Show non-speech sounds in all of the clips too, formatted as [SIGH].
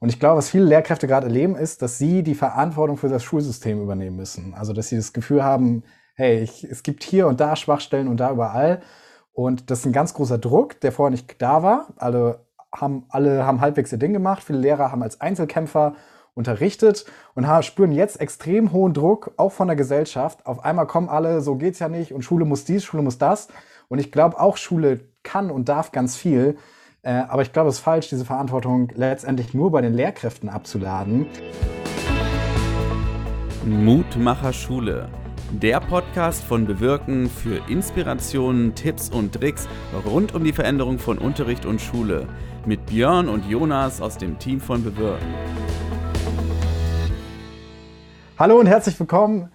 Und ich glaube, was viele Lehrkräfte gerade erleben, ist, dass sie die Verantwortung für das Schulsystem übernehmen müssen. Also, dass sie das Gefühl haben, hey, ich, es gibt hier und da Schwachstellen und da überall. Und das ist ein ganz großer Druck, der vorher nicht da war. Alle haben, alle haben halbwegs ihr Ding gemacht. Viele Lehrer haben als Einzelkämpfer unterrichtet und spüren jetzt extrem hohen Druck, auch von der Gesellschaft. Auf einmal kommen alle, so geht's ja nicht und Schule muss dies, Schule muss das. Und ich glaube, auch Schule kann und darf ganz viel. Äh, aber ich glaube, es ist falsch, diese Verantwortung letztendlich nur bei den Lehrkräften abzuladen. Mutmacher Schule. Der Podcast von Bewirken für Inspirationen, Tipps und Tricks rund um die Veränderung von Unterricht und Schule. Mit Björn und Jonas aus dem Team von Bewirken. Hallo und herzlich willkommen.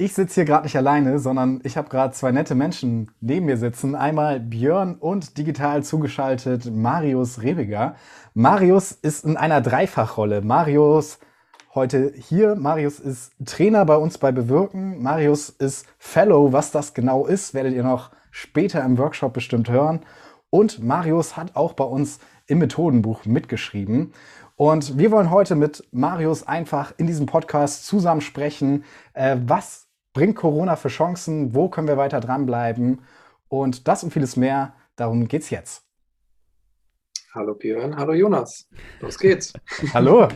Ich sitze hier gerade nicht alleine, sondern ich habe gerade zwei nette Menschen neben mir sitzen. Einmal Björn und digital zugeschaltet Marius Rebiger. Marius ist in einer Dreifachrolle. Marius heute hier. Marius ist Trainer bei uns bei Bewirken. Marius ist Fellow. Was das genau ist, werdet ihr noch später im Workshop bestimmt hören. Und Marius hat auch bei uns im Methodenbuch mitgeschrieben. Und wir wollen heute mit Marius einfach in diesem Podcast zusammen sprechen, äh, was bringt Corona für Chancen, wo können wir weiter dranbleiben und das und vieles mehr, darum geht's jetzt. Hallo Björn, hallo Jonas, los geht's. [LAUGHS] hallo.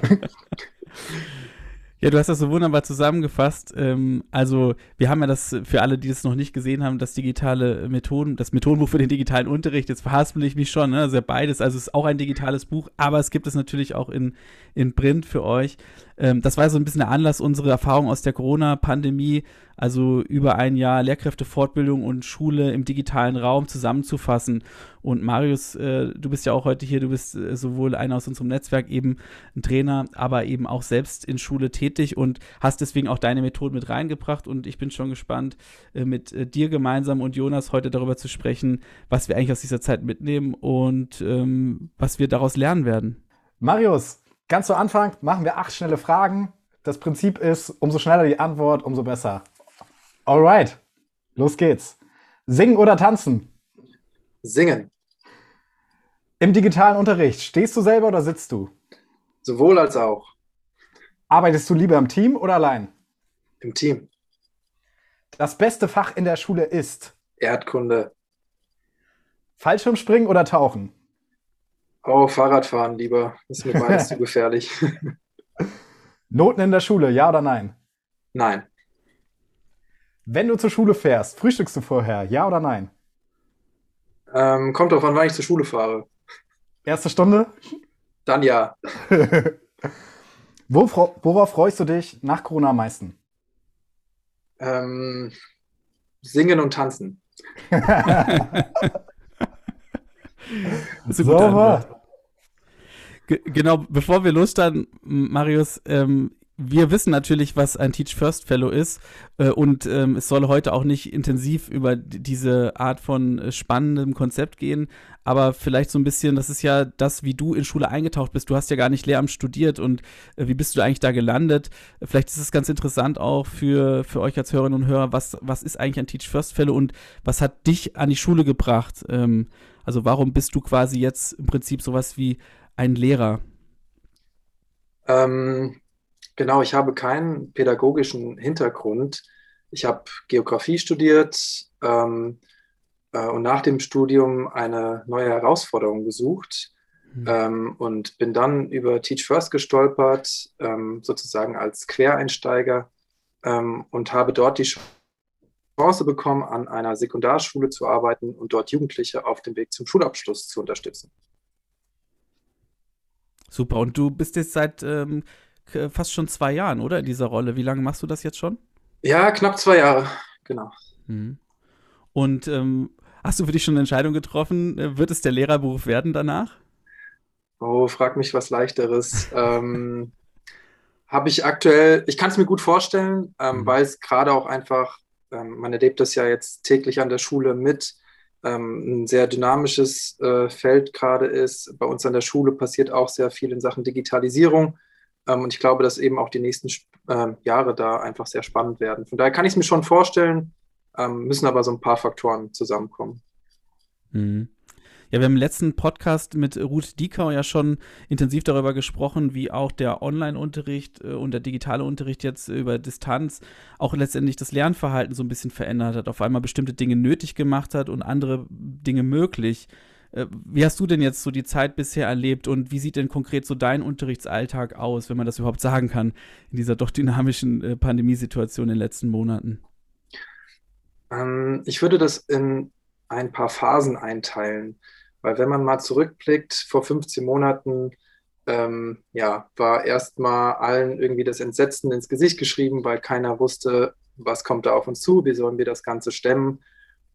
Ja, du hast das so wunderbar zusammengefasst. Ähm, also, wir haben ja das für alle, die es noch nicht gesehen haben, das digitale Methoden, das Methodenbuch für den digitalen Unterricht. Jetzt verhaspel ich mich schon, ne? Also beides. Also es ist auch ein digitales Buch, aber es gibt es natürlich auch in, in Print für euch. Ähm, das war so ein bisschen der Anlass, unsere Erfahrung aus der Corona-Pandemie, also über ein Jahr Lehrkräftefortbildung und Schule im digitalen Raum zusammenzufassen. Und Marius, äh, du bist ja auch heute hier, du bist äh, sowohl einer aus unserem Netzwerk, eben ein Trainer, aber eben auch selbst in Schule tätig und hast deswegen auch deine Methoden mit reingebracht. Und ich bin schon gespannt, äh, mit äh, dir gemeinsam und Jonas heute darüber zu sprechen, was wir eigentlich aus dieser Zeit mitnehmen und ähm, was wir daraus lernen werden. Marius, Ganz zu Anfang machen wir acht schnelle Fragen. Das Prinzip ist, umso schneller die Antwort, umso besser. Alright, los geht's. Singen oder tanzen? Singen. Im digitalen Unterricht, stehst du selber oder sitzt du? Sowohl als auch. Arbeitest du lieber im Team oder allein? Im Team. Das beste Fach in der Schule ist? Erdkunde. Fallschirmspringen oder tauchen? Oh, Fahrradfahren lieber. Das ist mir beides zu [LAUGHS] gefährlich. Noten in der Schule, ja oder nein? Nein. Wenn du zur Schule fährst, frühstückst du vorher, ja oder nein? Ähm, kommt drauf an, wann ich zur Schule fahre. Erste Stunde? Dann ja. [LAUGHS] worauf freust du dich nach Corona am meisten? Ähm, singen und tanzen. [LAUGHS] Das ist gute Genau, bevor wir losstarten, Marius, ähm, wir wissen natürlich, was ein Teach First Fellow ist äh, und ähm, es soll heute auch nicht intensiv über diese Art von äh, spannendem Konzept gehen, aber vielleicht so ein bisschen, das ist ja das, wie du in Schule eingetaucht bist. Du hast ja gar nicht Lehramt studiert und äh, wie bist du eigentlich da gelandet? Vielleicht ist es ganz interessant auch für, für euch als Hörerinnen und Hörer, was, was ist eigentlich ein Teach First Fellow und was hat dich an die Schule gebracht? Ähm, also warum bist du quasi jetzt im Prinzip sowas wie ein Lehrer? Ähm, genau, ich habe keinen pädagogischen Hintergrund. Ich habe Geografie studiert ähm, äh, und nach dem Studium eine neue Herausforderung gesucht mhm. ähm, und bin dann über Teach First gestolpert, ähm, sozusagen als Quereinsteiger ähm, und habe dort die Chance bekommen, an einer Sekundarschule zu arbeiten und dort Jugendliche auf dem Weg zum Schulabschluss zu unterstützen. Super. Und du bist jetzt seit ähm, fast schon zwei Jahren, oder? In dieser Rolle. Wie lange machst du das jetzt schon? Ja, knapp zwei Jahre, genau. Mhm. Und ähm, hast du für dich schon eine Entscheidung getroffen? Äh, wird es der Lehrerberuf werden danach? Oh, frag mich was leichteres. [LAUGHS] ähm, Habe ich aktuell, ich kann es mir gut vorstellen, ähm, mhm. weil es gerade auch einfach ähm, man erlebt das ja jetzt täglich an der Schule mit, ähm, ein sehr dynamisches äh, Feld gerade ist. Bei uns an der Schule passiert auch sehr viel in Sachen Digitalisierung. Ähm, und ich glaube, dass eben auch die nächsten äh, Jahre da einfach sehr spannend werden. Von daher kann ich es mir schon vorstellen, ähm, müssen aber so ein paar Faktoren zusammenkommen. Mhm. Ja, wir haben im letzten Podcast mit Ruth Diekau ja schon intensiv darüber gesprochen, wie auch der Online-Unterricht äh, und der digitale Unterricht jetzt über Distanz auch letztendlich das Lernverhalten so ein bisschen verändert hat, auf einmal bestimmte Dinge nötig gemacht hat und andere Dinge möglich. Äh, wie hast du denn jetzt so die Zeit bisher erlebt und wie sieht denn konkret so dein Unterrichtsalltag aus, wenn man das überhaupt sagen kann, in dieser doch dynamischen äh, Pandemiesituation in den letzten Monaten? Ähm, ich würde das in ein paar Phasen einteilen, weil wenn man mal zurückblickt, vor 15 Monaten ähm, ja, war erstmal allen irgendwie das Entsetzen ins Gesicht geschrieben, weil keiner wusste, was kommt da auf uns zu, wie sollen wir das Ganze stemmen.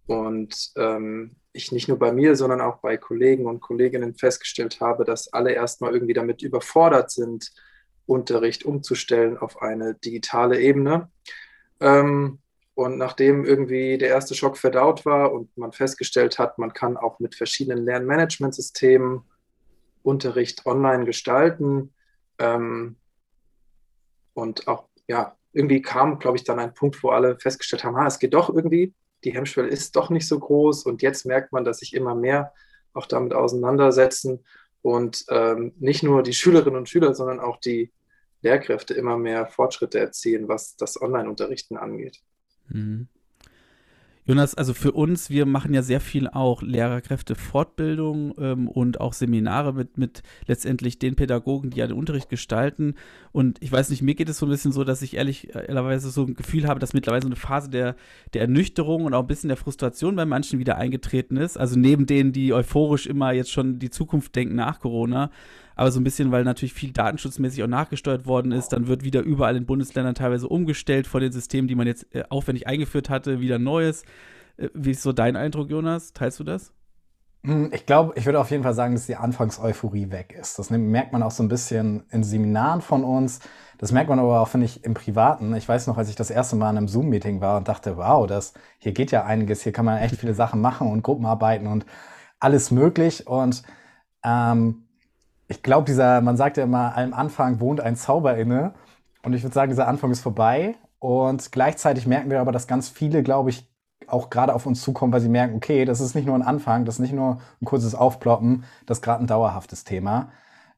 Und ähm, ich nicht nur bei mir, sondern auch bei Kollegen und Kolleginnen festgestellt habe, dass alle erstmal irgendwie damit überfordert sind, Unterricht umzustellen auf eine digitale Ebene. Ähm, und nachdem irgendwie der erste Schock verdaut war und man festgestellt hat, man kann auch mit verschiedenen Lernmanagementsystemen Unterricht online gestalten ähm, und auch, ja, irgendwie kam, glaube ich, dann ein Punkt, wo alle festgestellt haben, ah, es geht doch irgendwie, die Hemmschwelle ist doch nicht so groß und jetzt merkt man, dass sich immer mehr auch damit auseinandersetzen und ähm, nicht nur die Schülerinnen und Schüler, sondern auch die Lehrkräfte immer mehr Fortschritte erzielen, was das Online-Unterrichten angeht. Mhm. Jonas, also für uns, wir machen ja sehr viel auch Lehrerkräfte-Fortbildung ähm, und auch Seminare mit, mit letztendlich den Pädagogen, die ja den Unterricht gestalten. Und ich weiß nicht, mir geht es so ein bisschen so, dass ich ehrlich, ehrlicherweise so ein Gefühl habe, dass mittlerweile so eine Phase der, der Ernüchterung und auch ein bisschen der Frustration bei manchen wieder eingetreten ist. Also neben denen, die euphorisch immer jetzt schon die Zukunft denken nach Corona, aber so ein bisschen, weil natürlich viel datenschutzmäßig auch nachgesteuert worden ist, dann wird wieder überall in Bundesländern teilweise umgestellt von den Systemen, die man jetzt äh, aufwendig eingeführt hatte, wieder Neues. Äh, wie ist so dein Eindruck, Jonas? Teilst du das? Hm, ich glaube, ich würde auf jeden Fall sagen, dass die Anfangseuphorie weg ist. Das merkt man auch so ein bisschen in Seminaren von uns. Das merkt man aber auch, finde ich, im Privaten. Ich weiß noch, als ich das erste Mal in einem Zoom-Meeting war und dachte, wow, das, hier geht ja einiges, hier kann man echt viele Sachen machen und Gruppenarbeiten und alles möglich. Und ähm, ich glaube, dieser, man sagt ja immer, am Anfang wohnt ein Zauber inne. Und ich würde sagen, dieser Anfang ist vorbei. Und gleichzeitig merken wir aber, dass ganz viele, glaube ich, auch gerade auf uns zukommen, weil sie merken, okay, das ist nicht nur ein Anfang, das ist nicht nur ein kurzes Aufploppen, das ist gerade ein dauerhaftes Thema.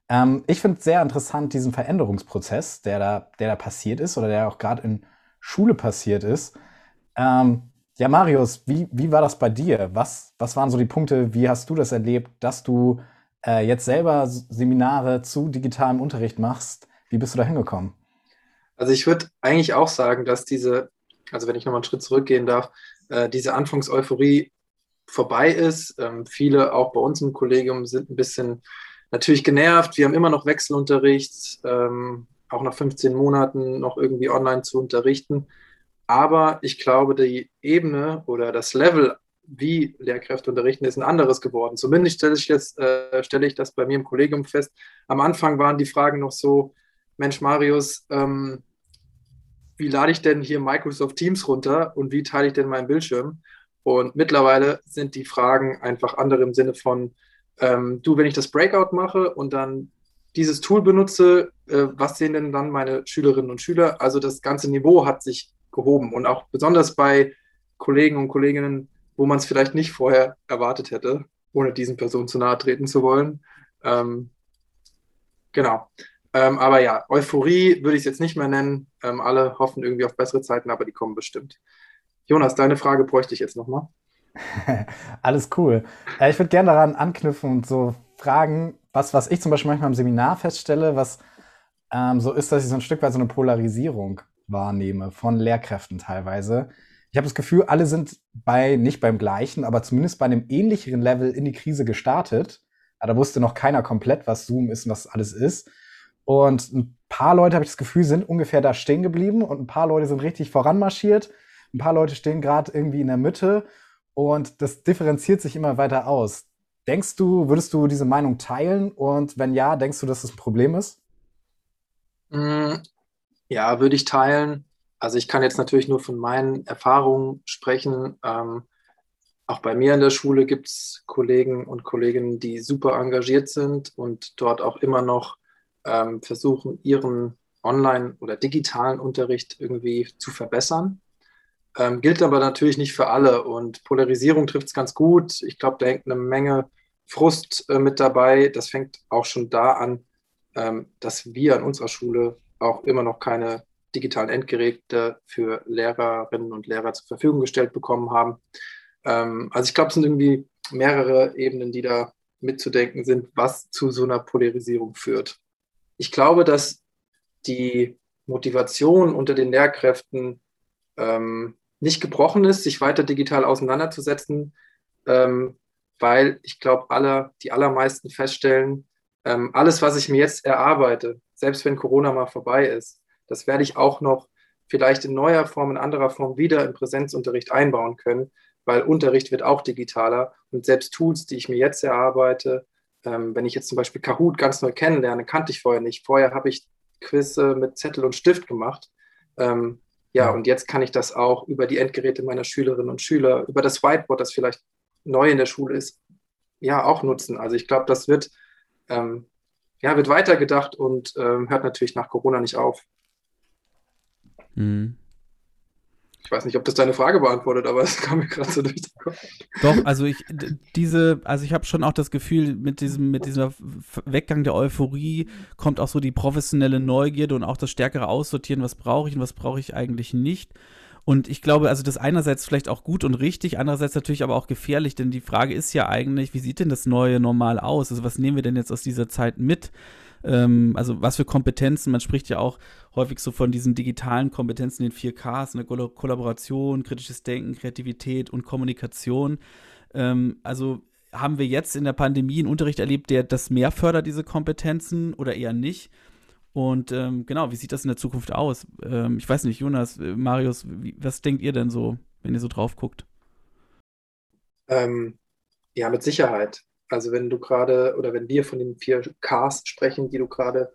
Ähm, ich finde sehr interessant, diesen Veränderungsprozess, der da, der da passiert ist oder der auch gerade in Schule passiert ist. Ähm, ja, Marius, wie, wie war das bei dir? Was, was waren so die Punkte, wie hast du das erlebt, dass du äh, jetzt selber Seminare zu digitalem Unterricht machst, wie bist du da hingekommen? Also ich würde eigentlich auch sagen, dass diese, also wenn ich nochmal einen Schritt zurückgehen darf, äh, diese Anfangseuphorie vorbei ist. Ähm, viele auch bei uns im Kollegium sind ein bisschen natürlich genervt. Wir haben immer noch Wechselunterricht, ähm, auch nach 15 Monaten noch irgendwie online zu unterrichten. Aber ich glaube, die Ebene oder das Level wie Lehrkräfte unterrichten, ist ein anderes geworden. Zumindest stelle ich, das, äh, stelle ich das bei mir im Kollegium fest. Am Anfang waren die Fragen noch so, Mensch, Marius, ähm, wie lade ich denn hier Microsoft Teams runter und wie teile ich denn meinen Bildschirm? Und mittlerweile sind die Fragen einfach andere im Sinne von, ähm, du, wenn ich das Breakout mache und dann dieses Tool benutze, äh, was sehen denn dann meine Schülerinnen und Schüler? Also das ganze Niveau hat sich gehoben und auch besonders bei Kollegen und Kolleginnen, wo man es vielleicht nicht vorher erwartet hätte, ohne diesen Personen zu nahe treten zu wollen. Ähm, genau. Ähm, aber ja, Euphorie würde ich es jetzt nicht mehr nennen. Ähm, alle hoffen irgendwie auf bessere Zeiten, aber die kommen bestimmt. Jonas, deine Frage bräuchte ich jetzt nochmal. [LAUGHS] Alles cool. Äh, ich würde gerne daran anknüpfen und so fragen, was, was ich zum Beispiel manchmal im Seminar feststelle, was ähm, so ist, dass ich so ein Stück weit so eine Polarisierung wahrnehme von Lehrkräften teilweise. Ich habe das Gefühl, alle sind bei, nicht beim gleichen, aber zumindest bei einem ähnlicheren Level in die Krise gestartet. Aber da wusste noch keiner komplett, was Zoom ist und was alles ist. Und ein paar Leute, habe ich das Gefühl, sind ungefähr da stehen geblieben und ein paar Leute sind richtig voranmarschiert. Ein paar Leute stehen gerade irgendwie in der Mitte und das differenziert sich immer weiter aus. Denkst du, würdest du diese Meinung teilen? Und wenn ja, denkst du, dass das ein Problem ist? Mm, ja, würde ich teilen. Also ich kann jetzt natürlich nur von meinen Erfahrungen sprechen. Ähm, auch bei mir in der Schule gibt es Kollegen und Kolleginnen, die super engagiert sind und dort auch immer noch ähm, versuchen, ihren online- oder digitalen Unterricht irgendwie zu verbessern. Ähm, gilt aber natürlich nicht für alle und Polarisierung trifft es ganz gut. Ich glaube, da hängt eine Menge Frust äh, mit dabei. Das fängt auch schon da an, ähm, dass wir an unserer Schule auch immer noch keine digitalen Endgeräte für Lehrerinnen und Lehrer zur Verfügung gestellt bekommen haben. Ähm, also ich glaube, es sind irgendwie mehrere Ebenen, die da mitzudenken sind, was zu so einer Polarisierung führt. Ich glaube, dass die Motivation unter den Lehrkräften ähm, nicht gebrochen ist, sich weiter digital auseinanderzusetzen, ähm, weil ich glaube, alle, die allermeisten feststellen, ähm, alles, was ich mir jetzt erarbeite, selbst wenn Corona mal vorbei ist, das werde ich auch noch vielleicht in neuer Form, in anderer Form wieder im Präsenzunterricht einbauen können, weil Unterricht wird auch digitaler und selbst Tools, die ich mir jetzt erarbeite, ähm, wenn ich jetzt zum Beispiel Kahoot ganz neu kennenlerne, kannte ich vorher nicht. Vorher habe ich Quizze mit Zettel und Stift gemacht. Ähm, ja, und jetzt kann ich das auch über die Endgeräte meiner Schülerinnen und Schüler, über das Whiteboard, das vielleicht neu in der Schule ist, ja, auch nutzen. Also ich glaube, das wird, ähm, ja, wird weitergedacht und ähm, hört natürlich nach Corona nicht auf. Mhm. Ich weiß nicht, ob das deine Frage beantwortet, aber [LAUGHS] es kam mir gerade so durch den Kopf. Doch, also ich diese, also ich habe schon auch das Gefühl, mit diesem, mit diesem Weggang der Euphorie kommt auch so die professionelle Neugierde und auch das stärkere Aussortieren, was brauche ich und was brauche ich eigentlich nicht. Und ich glaube, also das einerseits vielleicht auch gut und richtig, andererseits natürlich aber auch gefährlich, denn die Frage ist ja eigentlich, wie sieht denn das neue Normal aus? Also was nehmen wir denn jetzt aus dieser Zeit mit? Ähm, also was für Kompetenzen, man spricht ja auch häufig so von diesen digitalen Kompetenzen, den 4Ks, eine Kollaboration, kritisches Denken, Kreativität und Kommunikation. Ähm, also haben wir jetzt in der Pandemie einen Unterricht erlebt, der das mehr fördert, diese Kompetenzen oder eher nicht? Und ähm, genau, wie sieht das in der Zukunft aus? Ähm, ich weiß nicht, Jonas, äh, Marius, wie, was denkt ihr denn so, wenn ihr so drauf guckt? Ähm, ja, mit Sicherheit. Also wenn du gerade oder wenn wir von den vier Ks sprechen, die du gerade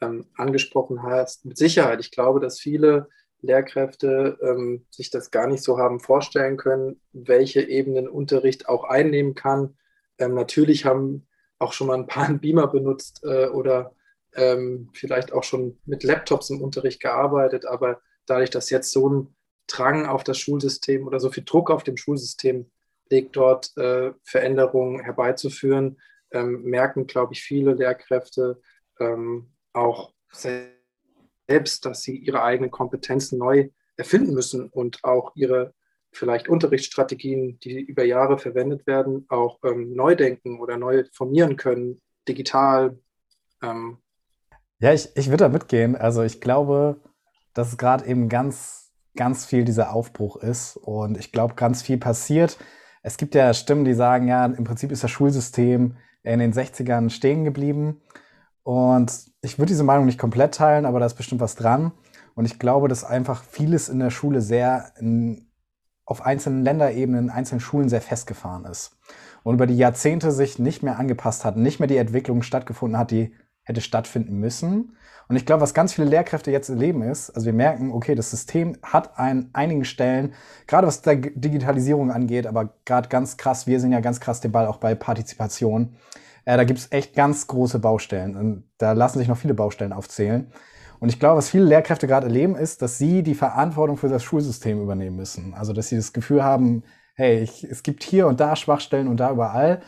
ähm, angesprochen hast, mit Sicherheit. Ich glaube, dass viele Lehrkräfte ähm, sich das gar nicht so haben vorstellen können, welche Ebenen Unterricht auch einnehmen kann. Ähm, natürlich haben auch schon mal ein paar einen Beamer benutzt äh, oder ähm, vielleicht auch schon mit Laptops im Unterricht gearbeitet, aber dadurch, dass jetzt so ein Drang auf das Schulsystem oder so viel Druck auf dem Schulsystem legt, dort äh, Veränderungen herbeizuführen, ähm, merken, glaube ich, viele Lehrkräfte ähm, auch selbst, dass sie ihre eigenen Kompetenzen neu erfinden müssen und auch ihre vielleicht Unterrichtsstrategien, die über Jahre verwendet werden, auch ähm, neu denken oder neu formieren können, digital. Ähm. Ja, ich, ich würde da mitgehen. Also ich glaube, dass gerade eben ganz, ganz viel dieser Aufbruch ist und ich glaube, ganz viel passiert es gibt ja Stimmen, die sagen, ja, im Prinzip ist das Schulsystem in den 60ern stehen geblieben. Und ich würde diese Meinung nicht komplett teilen, aber da ist bestimmt was dran. Und ich glaube, dass einfach vieles in der Schule sehr in, auf einzelnen Länderebenen, in einzelnen Schulen sehr festgefahren ist. Und über die Jahrzehnte sich nicht mehr angepasst hat, nicht mehr die Entwicklung stattgefunden hat, die hätte stattfinden müssen. Und ich glaube, was ganz viele Lehrkräfte jetzt erleben ist, also wir merken, okay, das System hat an einigen Stellen, gerade was der Digitalisierung angeht, aber gerade ganz krass, wir sind ja ganz krass den Ball auch bei Partizipation. Äh, da gibt es echt ganz große Baustellen. Und da lassen sich noch viele Baustellen aufzählen. Und ich glaube, was viele Lehrkräfte gerade erleben, ist, dass sie die Verantwortung für das Schulsystem übernehmen müssen. Also, dass sie das Gefühl haben, hey, ich, es gibt hier und da Schwachstellen und da überall.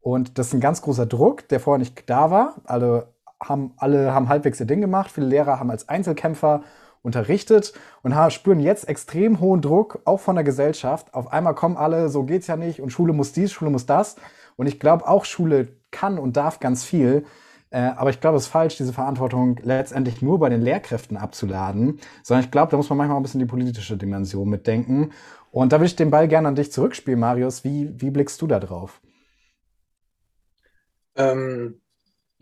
Und das ist ein ganz großer Druck, der vorher nicht da war. Alle haben alle haben halbwegs ihr Ding gemacht. Viele Lehrer haben als Einzelkämpfer unterrichtet und spüren jetzt extrem hohen Druck, auch von der Gesellschaft. Auf einmal kommen alle, so geht's ja nicht und Schule muss dies, Schule muss das. Und ich glaube, auch Schule kann und darf ganz viel. Äh, aber ich glaube, es ist falsch, diese Verantwortung letztendlich nur bei den Lehrkräften abzuladen, sondern ich glaube, da muss man manchmal ein bisschen die politische Dimension mitdenken. Und da würde ich den Ball gerne an dich zurückspielen, Marius. Wie, wie blickst du da drauf? Ähm,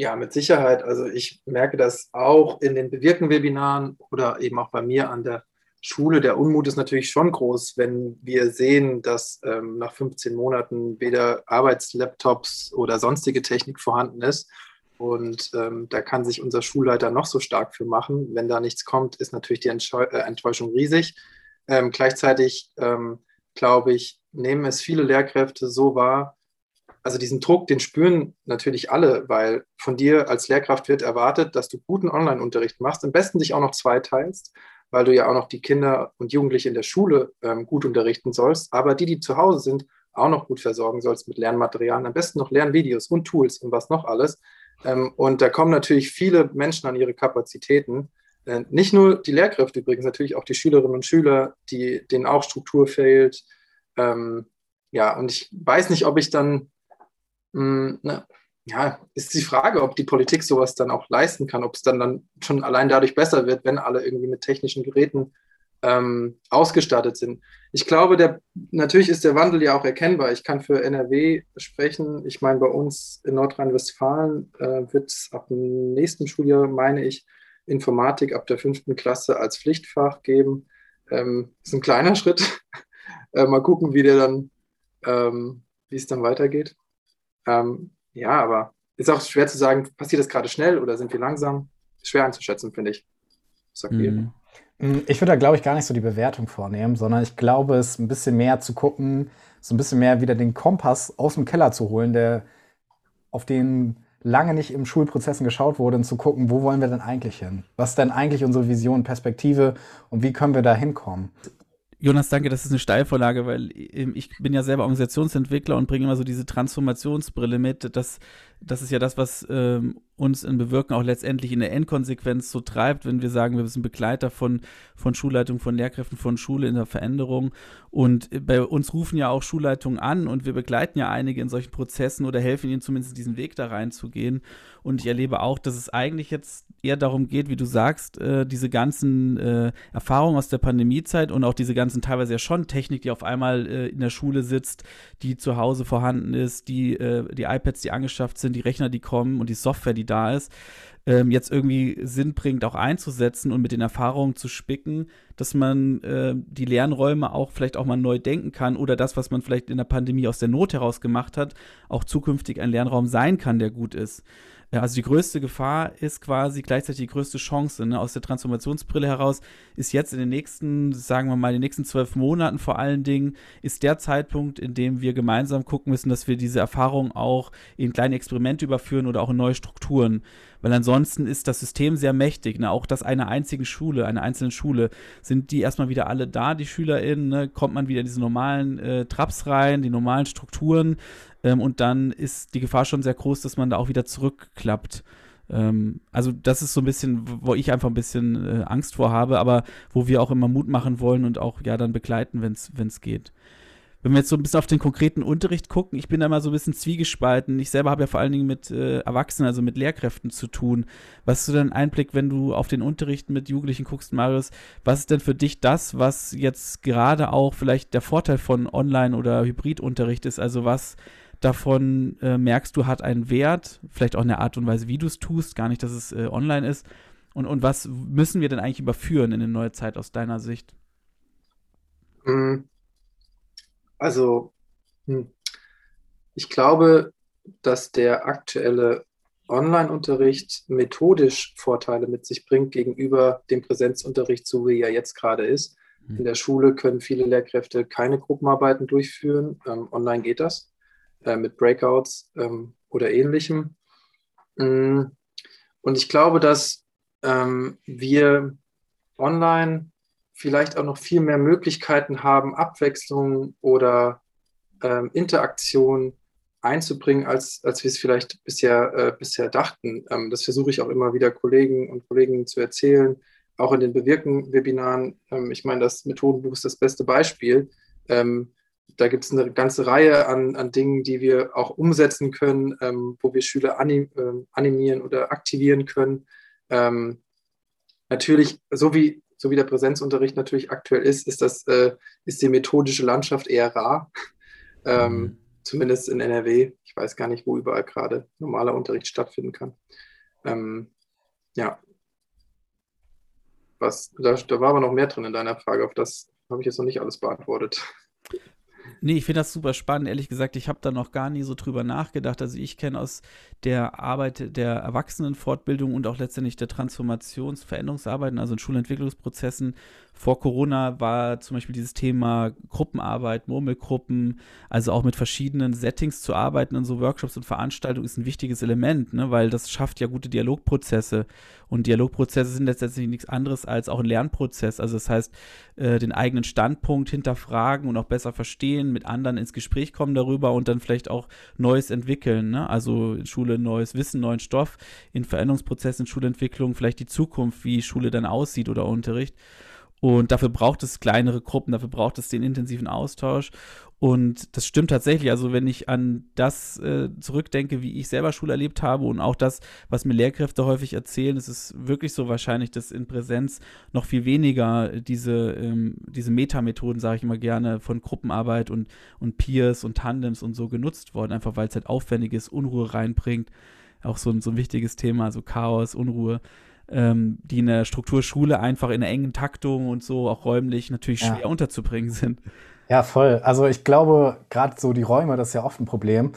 ja, mit Sicherheit. Also ich merke das auch in den Bewirken-Webinaren oder eben auch bei mir an der Schule. Der Unmut ist natürlich schon groß, wenn wir sehen, dass ähm, nach 15 Monaten weder Arbeitslaptops oder sonstige Technik vorhanden ist. Und ähm, da kann sich unser Schulleiter noch so stark für machen. Wenn da nichts kommt, ist natürlich die äh, Enttäuschung riesig. Ähm, gleichzeitig, ähm, glaube ich, nehmen es viele Lehrkräfte so wahr, also diesen Druck, den spüren natürlich alle, weil von dir als Lehrkraft wird erwartet, dass du guten Online-Unterricht machst, am besten dich auch noch zweiteilst, weil du ja auch noch die Kinder und Jugendliche in der Schule ähm, gut unterrichten sollst. Aber die, die zu Hause sind, auch noch gut versorgen sollst mit Lernmaterialien, am besten noch Lernvideos und Tools und was noch alles. Ähm, und da kommen natürlich viele Menschen an ihre Kapazitäten. Äh, nicht nur die Lehrkräfte übrigens, natürlich auch die Schülerinnen und Schüler, die, denen auch Struktur fehlt. Ähm, ja, und ich weiß nicht, ob ich dann, hm, ne, ja, ist die Frage, ob die Politik sowas dann auch leisten kann, ob es dann, dann schon allein dadurch besser wird, wenn alle irgendwie mit technischen Geräten ähm, ausgestattet sind. Ich glaube, der, natürlich ist der Wandel ja auch erkennbar. Ich kann für NRW sprechen. Ich meine, bei uns in Nordrhein-Westfalen äh, wird es ab dem nächsten Schuljahr, meine ich, Informatik ab der fünften Klasse als Pflichtfach geben. Ähm, ist ein kleiner Schritt. [LAUGHS] äh, mal gucken, wie der dann, ähm, wie es dann weitergeht. Ähm, ja, aber ist auch schwer zu sagen, passiert das gerade schnell oder sind wir langsam? Schwer einzuschätzen, finde ich. sagt mhm. Mm, ich würde da, glaube ich, gar nicht so die Bewertung vornehmen, sondern ich glaube, es ein bisschen mehr zu gucken, so ein bisschen mehr wieder den Kompass aus dem Keller zu holen, der auf den lange nicht im Schulprozessen geschaut wurde, und zu gucken, wo wollen wir denn eigentlich hin? Was ist denn eigentlich unsere Vision, Perspektive und wie können wir da hinkommen? Jonas, danke, das ist eine Steilvorlage, weil ähm, ich bin ja selber Organisationsentwickler und bringe immer so diese Transformationsbrille mit. Das, das ist ja das, was ähm, uns in Bewirken auch letztendlich in der Endkonsequenz so treibt, wenn wir sagen, wir sind Begleiter von, von Schulleitung, von Lehrkräften, von Schule in der Veränderung. Und bei uns rufen ja auch Schulleitungen an und wir begleiten ja einige in solchen Prozessen oder helfen ihnen zumindest diesen Weg da reinzugehen. Und ich erlebe auch, dass es eigentlich jetzt eher darum geht, wie du sagst, äh, diese ganzen äh, Erfahrungen aus der Pandemiezeit und auch diese ganzen teilweise ja schon Technik, die auf einmal äh, in der Schule sitzt, die zu Hause vorhanden ist, die, äh, die iPads, die angeschafft sind, die Rechner, die kommen und die Software, die da ist, ähm, jetzt irgendwie sinnbringend auch einzusetzen und mit den Erfahrungen zu spicken, dass man äh, die Lernräume auch vielleicht auch mal neu denken kann oder das, was man vielleicht in der Pandemie aus der Not heraus gemacht hat, auch zukünftig ein Lernraum sein kann, der gut ist. Ja, also die größte Gefahr ist quasi gleichzeitig die größte Chance. Ne? Aus der Transformationsbrille heraus ist jetzt in den nächsten, sagen wir mal, den nächsten zwölf Monaten vor allen Dingen, ist der Zeitpunkt, in dem wir gemeinsam gucken müssen, dass wir diese Erfahrung auch in kleine Experimente überführen oder auch in neue Strukturen. Weil ansonsten ist das System sehr mächtig. Ne? Auch das einer einzigen Schule, einer einzelnen Schule, sind die erstmal wieder alle da, die SchülerInnen, ne? kommt man wieder in diese normalen äh, Traps rein, die normalen Strukturen. Ähm, und dann ist die Gefahr schon sehr groß, dass man da auch wieder zurückklappt. Ähm, also das ist so ein bisschen, wo ich einfach ein bisschen äh, Angst vor habe, aber wo wir auch immer Mut machen wollen und auch ja dann begleiten, wenn es geht. Wenn wir jetzt so ein bisschen auf den konkreten Unterricht gucken, ich bin da mal so ein bisschen zwiegespalten. Ich selber habe ja vor allen Dingen mit äh, Erwachsenen, also mit Lehrkräften zu tun. Was ist so dein Einblick, wenn du auf den Unterricht mit Jugendlichen guckst, Marius? Was ist denn für dich das, was jetzt gerade auch vielleicht der Vorteil von Online- oder Hybridunterricht ist? Also was davon äh, merkst du, hat einen Wert, vielleicht auch eine Art und Weise, wie du es tust, gar nicht, dass es äh, online ist. Und, und was müssen wir denn eigentlich überführen in eine neue Zeit aus deiner Sicht? Hm. Also, hm. ich glaube, dass der aktuelle Online-Unterricht methodisch Vorteile mit sich bringt gegenüber dem Präsenzunterricht, so wie er jetzt gerade ist. Hm. In der Schule können viele Lehrkräfte keine Gruppenarbeiten durchführen. Ähm, online geht das äh, mit Breakouts ähm, oder ähnlichem. Mm, und ich glaube, dass ähm, wir online vielleicht auch noch viel mehr Möglichkeiten haben, Abwechslung oder ähm, Interaktion einzubringen, als, als wir es vielleicht bisher, äh, bisher dachten. Ähm, das versuche ich auch immer wieder Kollegen und Kolleginnen zu erzählen, auch in den Bewirken-Webinaren. Ähm, ich meine, das Methodenbuch ist das beste Beispiel. Ähm, da gibt es eine ganze Reihe an, an Dingen, die wir auch umsetzen können, ähm, wo wir Schüler anim, äh, animieren oder aktivieren können. Ähm, natürlich, so wie, so wie der Präsenzunterricht natürlich aktuell ist, ist, das, äh, ist die methodische Landschaft eher rar. [LAUGHS] Ähm, mhm. Zumindest in NRW. Ich weiß gar nicht, wo überall gerade normaler Unterricht stattfinden kann. Ähm, ja. Was, da, da war aber noch mehr drin in deiner Frage, auf das habe ich jetzt noch nicht alles beantwortet. Nee, ich finde das super spannend. Ehrlich gesagt, ich habe da noch gar nie so drüber nachgedacht. Also ich kenne aus der Arbeit der Erwachsenenfortbildung und auch letztendlich der Transformations-, Veränderungsarbeiten, also in Schulentwicklungsprozessen, vor Corona war zum Beispiel dieses Thema Gruppenarbeit, Murmelgruppen, also auch mit verschiedenen Settings zu arbeiten in so Workshops und Veranstaltungen ist ein wichtiges Element, ne? weil das schafft ja gute Dialogprozesse. Und Dialogprozesse sind letztendlich nichts anderes als auch ein Lernprozess. Also das heißt, äh, den eigenen Standpunkt hinterfragen und auch besser verstehen, mit anderen ins Gespräch kommen darüber und dann vielleicht auch Neues entwickeln. Ne? Also in Schule neues Wissen, neuen Stoff, in Veränderungsprozessen, in Schulentwicklung, vielleicht die Zukunft, wie Schule dann aussieht oder Unterricht. Und dafür braucht es kleinere Gruppen, dafür braucht es den intensiven Austausch. Und das stimmt tatsächlich. Also wenn ich an das äh, zurückdenke, wie ich selber Schule erlebt habe und auch das, was mir Lehrkräfte häufig erzählen, ist es wirklich so wahrscheinlich, dass in Präsenz noch viel weniger diese, ähm, diese Metamethoden, sage ich immer gerne, von Gruppenarbeit und, und Peers und Tandems und so genutzt worden, einfach weil es halt aufwendig ist, Unruhe reinbringt. Auch so ein, so ein wichtiges Thema, also Chaos, Unruhe ähm, die in der Strukturschule einfach in einer engen Taktung und so auch räumlich natürlich schwer ja. unterzubringen sind. Ja, voll. Also ich glaube, gerade so die Räume, das ist ja oft ein Problem.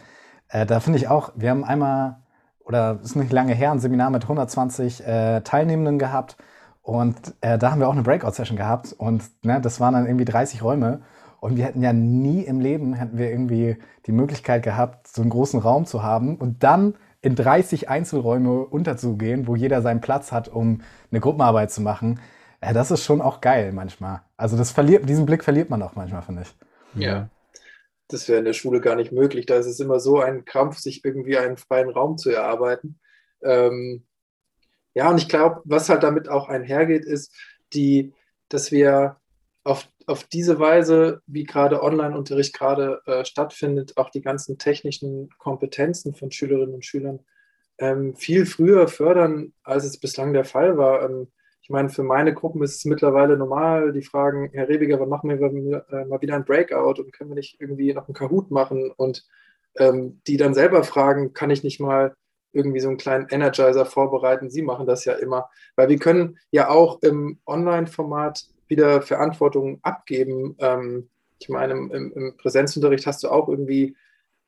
Äh, da finde ich auch, wir haben einmal, oder ist nicht lange her, ein Seminar mit 120 äh, Teilnehmenden gehabt. Und äh, da haben wir auch eine Breakout-Session gehabt. Und ne, das waren dann irgendwie 30 Räume. Und wir hätten ja nie im Leben, hätten wir irgendwie die Möglichkeit gehabt, so einen großen Raum zu haben. Und dann in 30 Einzelräume unterzugehen, wo jeder seinen Platz hat, um eine Gruppenarbeit zu machen. Ja, das ist schon auch geil manchmal. Also das verliert, diesen Blick verliert man auch manchmal, finde ich. Ja. Das wäre in der Schule gar nicht möglich. Da ist es immer so ein Krampf, sich irgendwie einen freien Raum zu erarbeiten. Ähm, ja, und ich glaube, was halt damit auch einhergeht, ist, die, dass wir auf, auf diese Weise, wie gerade Online-Unterricht gerade äh, stattfindet, auch die ganzen technischen Kompetenzen von Schülerinnen und Schülern ähm, viel früher fördern, als es bislang der Fall war. Ähm, ich meine, für meine Gruppen ist es mittlerweile normal, die fragen, Herr Rebiger, wann machen wir äh, mal wieder ein Breakout und können wir nicht irgendwie noch einen Kahoot machen? Und ähm, die dann selber fragen, kann ich nicht mal irgendwie so einen kleinen Energizer vorbereiten? Sie machen das ja immer, weil wir können ja auch im Online-Format wieder Verantwortung abgeben. Ähm, ich meine, im, im, Präsenzunterricht hast du auch irgendwie